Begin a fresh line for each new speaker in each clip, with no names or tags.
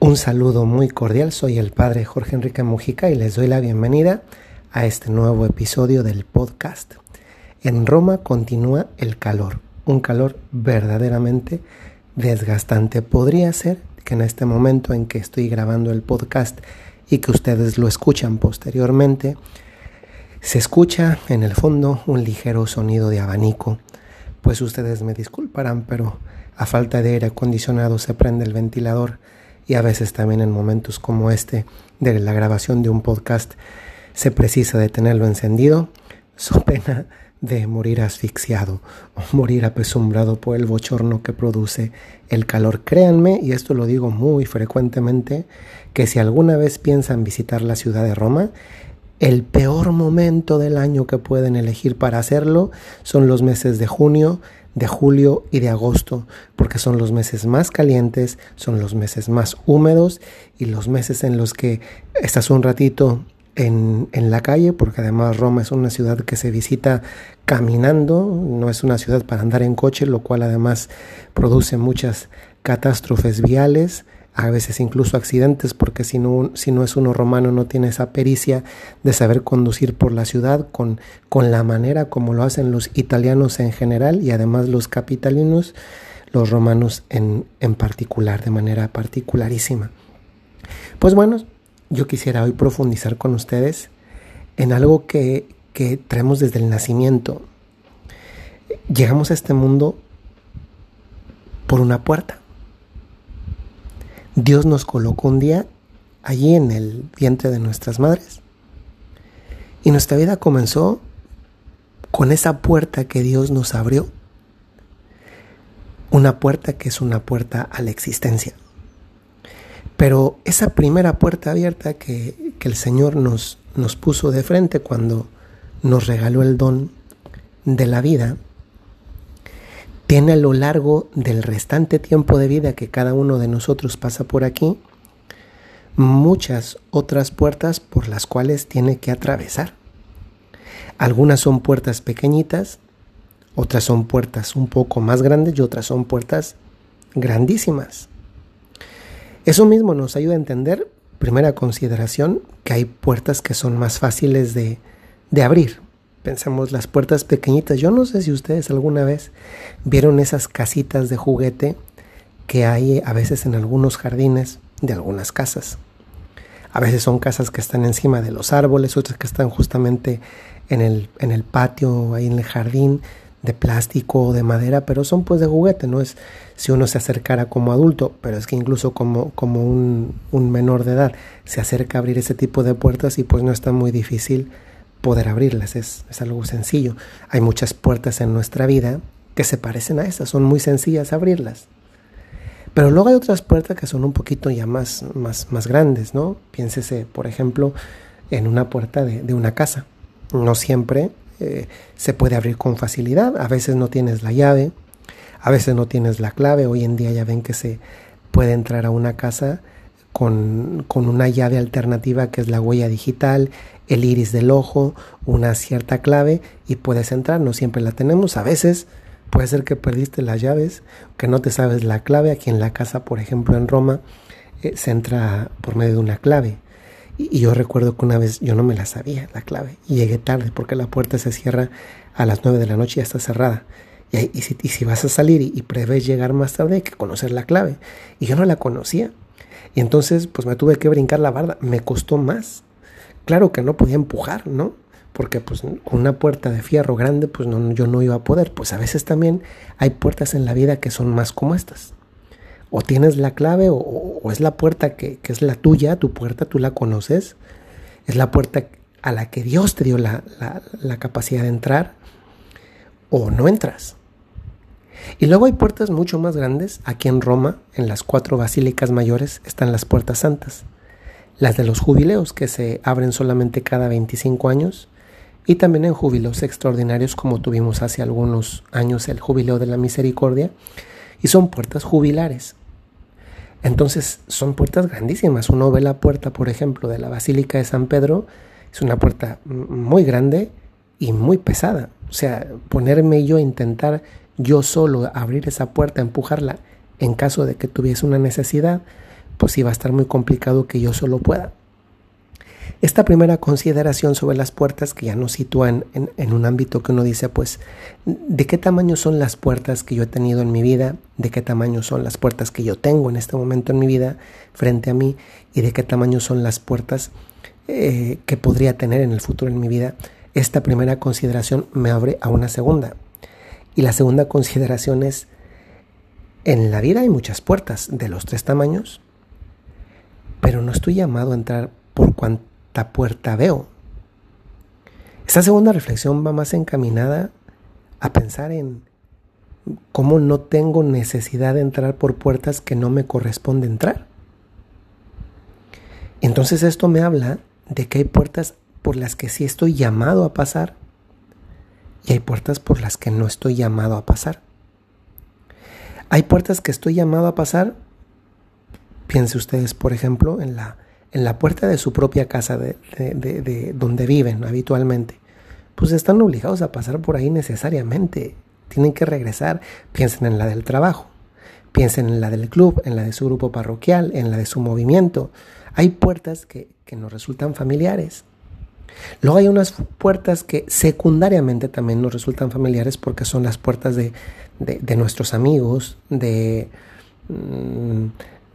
Un saludo muy cordial, soy el padre Jorge Enrique Mujica y les doy la bienvenida a este nuevo episodio del podcast. En Roma continúa el calor, un calor verdaderamente desgastante. Podría ser que en este momento en que estoy grabando el podcast y que ustedes lo escuchan posteriormente, se escucha en el fondo un ligero sonido de abanico. Pues ustedes me disculparán, pero a falta de aire acondicionado se prende el ventilador y a veces también en momentos como este de la grabación de un podcast se precisa de tenerlo encendido, so pena de morir asfixiado o morir apesumbrado por el bochorno que produce el calor. Créanme, y esto lo digo muy frecuentemente, que si alguna vez piensan visitar la ciudad de Roma, el peor momento del año que pueden elegir para hacerlo son los meses de junio, de julio y de agosto, porque son los meses más calientes, son los meses más húmedos y los meses en los que estás un ratito en, en, la calle, porque además Roma es una ciudad que se visita caminando, no es una ciudad para andar en coche, lo cual además produce muchas catástrofes viales a veces incluso accidentes, porque si no, si no es uno romano no tiene esa pericia de saber conducir por la ciudad con, con la manera como lo hacen los italianos en general y además los capitalinos, los romanos en, en particular, de manera particularísima. Pues bueno, yo quisiera hoy profundizar con ustedes en algo que, que traemos desde el nacimiento. Llegamos a este mundo por una puerta Dios nos colocó un día allí en el vientre de nuestras madres. Y nuestra vida comenzó con esa puerta que Dios nos abrió. Una puerta que es una puerta a la existencia. Pero esa primera puerta abierta que, que el Señor nos, nos puso de frente cuando nos regaló el don de la vida, tiene a lo largo del restante tiempo de vida que cada uno de nosotros pasa por aquí, muchas otras puertas por las cuales tiene que atravesar. Algunas son puertas pequeñitas, otras son puertas un poco más grandes y otras son puertas grandísimas. Eso mismo nos ayuda a entender, primera consideración, que hay puertas que son más fáciles de, de abrir, Pensemos las puertas pequeñitas. Yo no sé si ustedes alguna vez vieron esas casitas de juguete que hay a veces en algunos jardines de algunas casas. A veces son casas que están encima de los árboles, otras que están justamente en el, en el patio, ahí en el jardín, de plástico o de madera, pero son pues de juguete, no es si uno se acercara como adulto, pero es que incluso como, como un, un menor de edad se acerca a abrir ese tipo de puertas y pues no está muy difícil poder abrirlas. Es, algo sencillo. Hay muchas puertas en nuestra vida que se parecen a esas, son muy sencillas abrirlas. Pero luego hay otras puertas que son un poquito ya más, más, más grandes, ¿no? Piénsese, por ejemplo, en una puerta de, una casa. No siempre eh, se puede abrir con facilidad. A veces no tienes la llave, a veces no tienes la clave. Hoy en día ya ven que se puede entrar a una casa con, con, una llave alternativa que es la huella digital el iris del ojo, una cierta clave y puedes entrar. No siempre la tenemos. A veces puede ser que perdiste las llaves, que no te sabes la clave. Aquí en la casa, por ejemplo, en Roma, eh, se entra por medio de una clave. Y, yo recuerdo que una vez yo no me la sabía, la clave. Y llegué tarde porque la puerta se cierra a las 9 de la noche y ya está cerrada. Y, si, si, vas a salir y, y prevés llegar más tarde, hay que conocer la clave. Y yo no la conocía. Y entonces, pues me tuve que brincar la barda. Me costó más Claro que no podía empujar, ¿no? Porque pues una puerta de fierro grande, pues no, yo no iba a poder. Pues a veces también hay puertas en la vida que son más como estas. O tienes la clave o, es la puerta que, es la tuya, tu puerta, tú la conoces. Es la puerta a la que Dios te dio la, la capacidad de entrar o no entras. Y luego hay puertas mucho más grandes. Aquí en Roma, en las cuatro basílicas mayores, están las puertas santas las de los jubileos que se abren solamente cada 25 años y también en jubileos extraordinarios como tuvimos hace algunos años el jubileo de la misericordia y son puertas jubilares. Entonces son puertas grandísimas. Uno ve la puerta, por ejemplo, de la Basílica de San Pedro, es una puerta muy grande y muy pesada. O sea, ponerme yo a intentar yo solo abrir esa puerta, empujarla en caso de que tuviese una necesidad, pues sí va a estar muy complicado que yo solo pueda. Esta primera consideración sobre las puertas que ya nos sitúan en, un ámbito que uno dice, pues, ¿de qué tamaño son las puertas que yo he tenido en mi vida? ¿De qué tamaño son las puertas que yo tengo en este momento en mi vida frente a mí? ¿Y de qué tamaño son las puertas eh, que podría tener en el futuro en mi vida? Esta primera consideración me abre a una segunda. Y la segunda consideración es, en la vida hay muchas puertas de los tres tamaños, pero no estoy llamado a entrar por cuanto puerta veo. Esta segunda reflexión va más encaminada a pensar en cómo no tengo necesidad de entrar por puertas que no me corresponde entrar. Entonces esto me habla de que hay puertas por las que sí estoy llamado a pasar y hay puertas por las que no estoy llamado a pasar. Hay puertas que estoy llamado a pasar, piense ustedes por ejemplo en la en la puerta de su propia casa, de, donde viven habitualmente, pues están obligados a pasar por ahí necesariamente. Tienen que regresar. Piensen en la del trabajo, piensen en la del club, en la de su grupo parroquial, en la de su movimiento. Hay puertas que, que nos resultan familiares. Luego hay unas puertas que secundariamente también nos resultan familiares porque son las puertas de, nuestros amigos, de...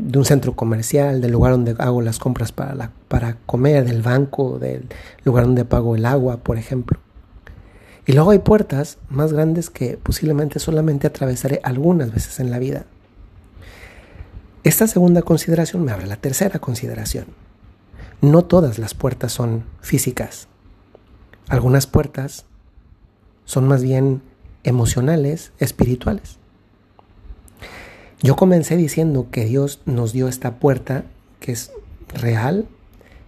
De un centro comercial, del lugar donde hago las compras para, para comer, del banco, del lugar donde pago el agua, por ejemplo. Y luego hay puertas más grandes que posiblemente solamente atravesaré algunas veces en la vida. Esta segunda consideración me abre la tercera consideración. No todas las puertas son físicas. Algunas puertas son más bien emocionales, espirituales. Yo comencé diciendo que Dios nos dio esta puerta que es real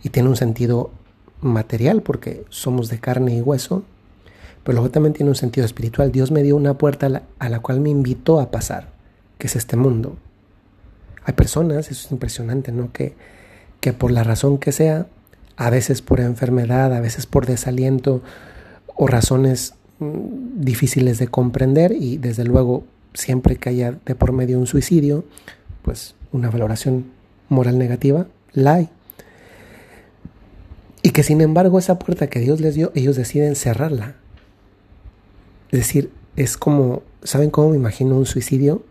y tiene un sentido material porque somos de carne y hueso, pero luego también tiene un sentido espiritual. Dios me dio una puerta a la, cual me invitó a pasar, que es este mundo. Hay personas, eso es impresionante, ¿no? Que, que por la razón que sea, a veces por enfermedad, a veces por desaliento o razones mm, difíciles de comprender y desde luego siempre que haya de por medio un suicidio, pues una valoración moral negativa la hay. Y que sin embargo esa puerta que Dios les dio, ellos deciden cerrarla. Es decir, es como, ¿saben cómo me imagino un suicidio?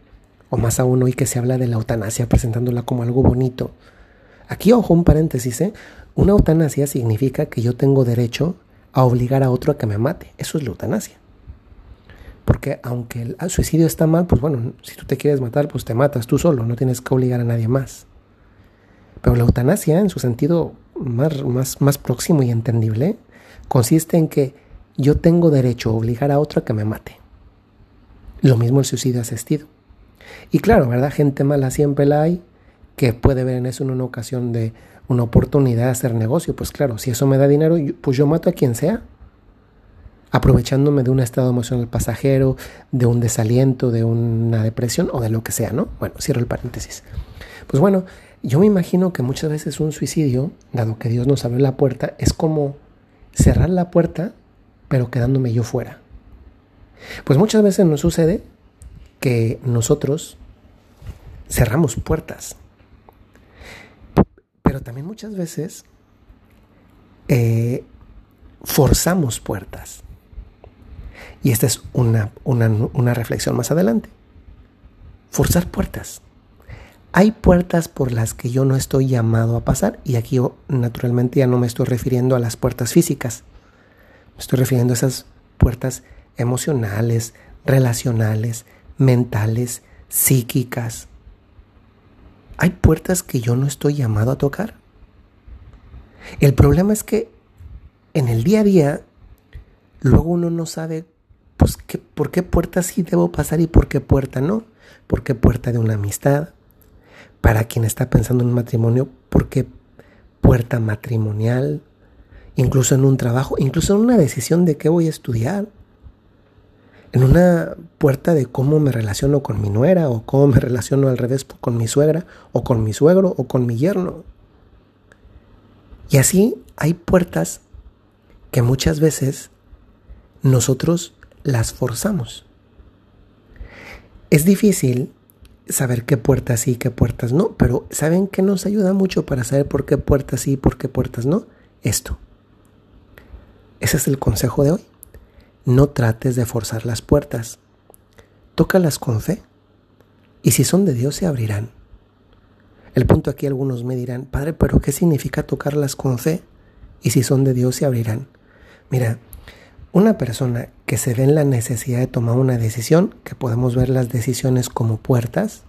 O más aún hoy que se habla de la eutanasia presentándola como algo bonito. Aquí, ojo, un paréntesis, ¿eh? Una eutanasia significa que yo tengo derecho a obligar a otro a que me mate. Eso es la eutanasia. Porque aunque el suicidio está mal, pues bueno, si tú te quieres matar, pues te matas tú solo, no tienes que obligar a nadie más. Pero la eutanasia, en su sentido más, más, más próximo y entendible, consiste en que yo tengo derecho a obligar a otro a que me mate. Lo mismo el suicidio asistido. Y claro, ¿verdad? Gente mala siempre la hay, que puede ver en eso una ocasión de una oportunidad de hacer negocio. Pues claro, si eso me da dinero, pues yo mato a quien sea aprovechándome de un estado emocional pasajero, de un desaliento, de una depresión o de lo que sea, ¿no? Bueno, cierro el paréntesis. Pues bueno, yo me imagino que muchas veces un suicidio, dado que Dios nos abrió la puerta, es como cerrar la puerta, pero quedándome yo fuera. Pues muchas veces nos sucede que nosotros cerramos puertas, pero también muchas veces eh, forzamos puertas. Y esta es una, una, reflexión más adelante. Forzar puertas. Hay puertas por las que yo no estoy llamado a pasar y aquí yo naturalmente ya no me estoy refiriendo a las puertas físicas. Me estoy refiriendo a esas puertas emocionales, relacionales, mentales, psíquicas. Hay puertas que yo no estoy llamado a tocar. El problema es que en el día a día luego uno no sabe pues, ¿por qué puerta sí debo pasar y por qué puerta no? ¿Por qué puerta de una amistad? Para quien está pensando en un matrimonio, ¿por qué puerta matrimonial? Incluso en un trabajo, incluso en una decisión de qué voy a estudiar. En una puerta de cómo me relaciono con mi nuera o cómo me relaciono al revés con mi suegra o con mi suegro o con mi yerno. Y así hay puertas que muchas veces nosotros las forzamos. Es difícil saber qué puertas sí, qué puertas no, pero ¿saben qué nos ayuda mucho para saber por qué puertas sí y por qué puertas no? Esto. Ese es el consejo de hoy. No trates de forzar las puertas. Tócalas con fe. Y si son de Dios, se abrirán. El punto aquí algunos me dirán, Padre, pero ¿qué significa tocarlas con fe? Y si son de Dios, se abrirán. Mira, una persona que se ve en la necesidad de tomar una decisión, que podemos ver las decisiones como puertas,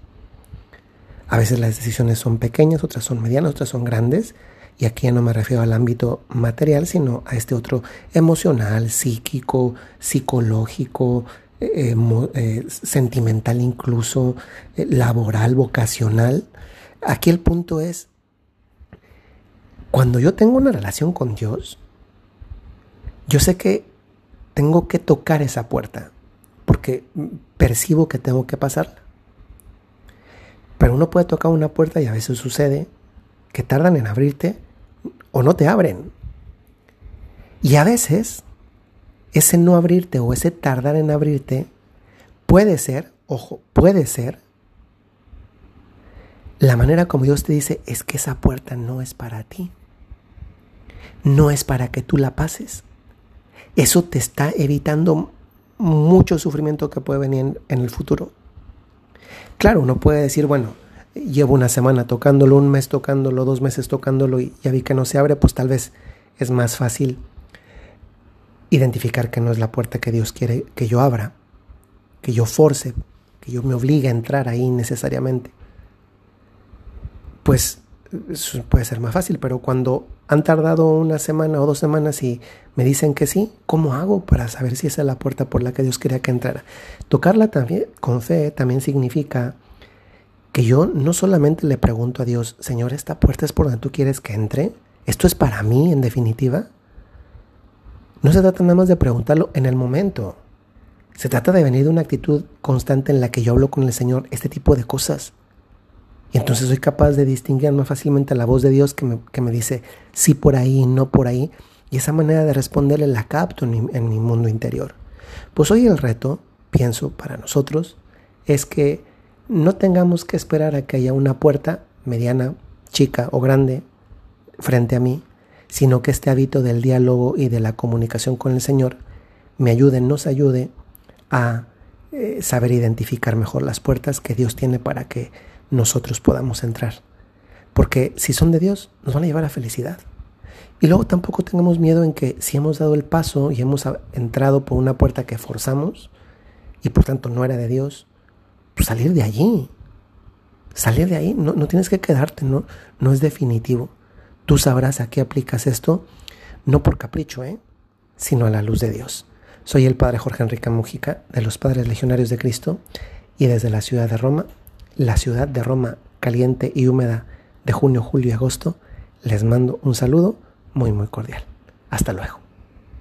a veces las decisiones son pequeñas, otras son medianas, otras son grandes, y aquí ya no me refiero al ámbito material, sino a este otro emocional, psíquico, psicológico, eh, eh, sentimental incluso, eh, laboral, vocacional. Aquí el punto es, cuando yo tengo una relación con Dios, yo sé que tengo que tocar esa puerta, porque percibo que tengo que pasarla. Pero uno puede tocar una puerta y a veces sucede que tardan en abrirte o no te abren. Y a veces ese no abrirte o ese tardar en abrirte puede ser, ojo, puede ser la manera como Dios te dice es que esa puerta no es para ti. No es para que tú la pases. Eso te está evitando mucho sufrimiento que puede venir en, el futuro. Claro, uno puede decir, bueno, llevo una semana tocándolo, un mes tocándolo, dos meses tocándolo y ya vi que no se abre, pues tal vez es más fácil identificar que no es la puerta que Dios quiere que yo abra, que yo force, que yo me obligue a entrar ahí necesariamente. Pues puede ser más fácil, pero cuando han tardado una semana o dos semanas y me dicen que sí, ¿cómo hago para saber si esa es la puerta por la que Dios quería que entrara? Tocarla también con fe también significa que yo no solamente le pregunto a Dios, Señor, ¿esta puerta es por donde tú quieres que entre? ¿Esto es para mí en definitiva? No se trata nada más de preguntarlo en el momento. Se trata de venir de una actitud constante en la que yo hablo con el Señor este tipo de cosas. Y entonces soy capaz de distinguir más fácilmente la voz de Dios que me, que me dice sí por ahí, no por ahí. Y esa manera de responderle la capto en mi, mundo interior. Pues hoy el reto, pienso, para nosotros, es que no tengamos que esperar a que haya una puerta mediana, chica o grande frente a mí, sino que este hábito del diálogo y de la comunicación con el Señor me ayude, nos ayude a eh, saber identificar mejor las puertas que Dios tiene para que nosotros podamos entrar. Porque si son de Dios, nos van a llevar a felicidad. Y luego tampoco tengamos miedo en que si hemos dado el paso y hemos entrado por una puerta que forzamos y por tanto no era de Dios, pues, salir de allí. Salir de ahí, no, no tienes que quedarte, no, no es definitivo. Tú sabrás a qué aplicas esto, no por capricho, ¿eh? sino a la luz de Dios. Soy el Padre Jorge Enrique Mujica de los Padres Legionarios de Cristo y desde la ciudad de Roma, la ciudad de Roma caliente y húmeda de junio, julio y agosto, les mando un saludo muy muy cordial. Hasta luego.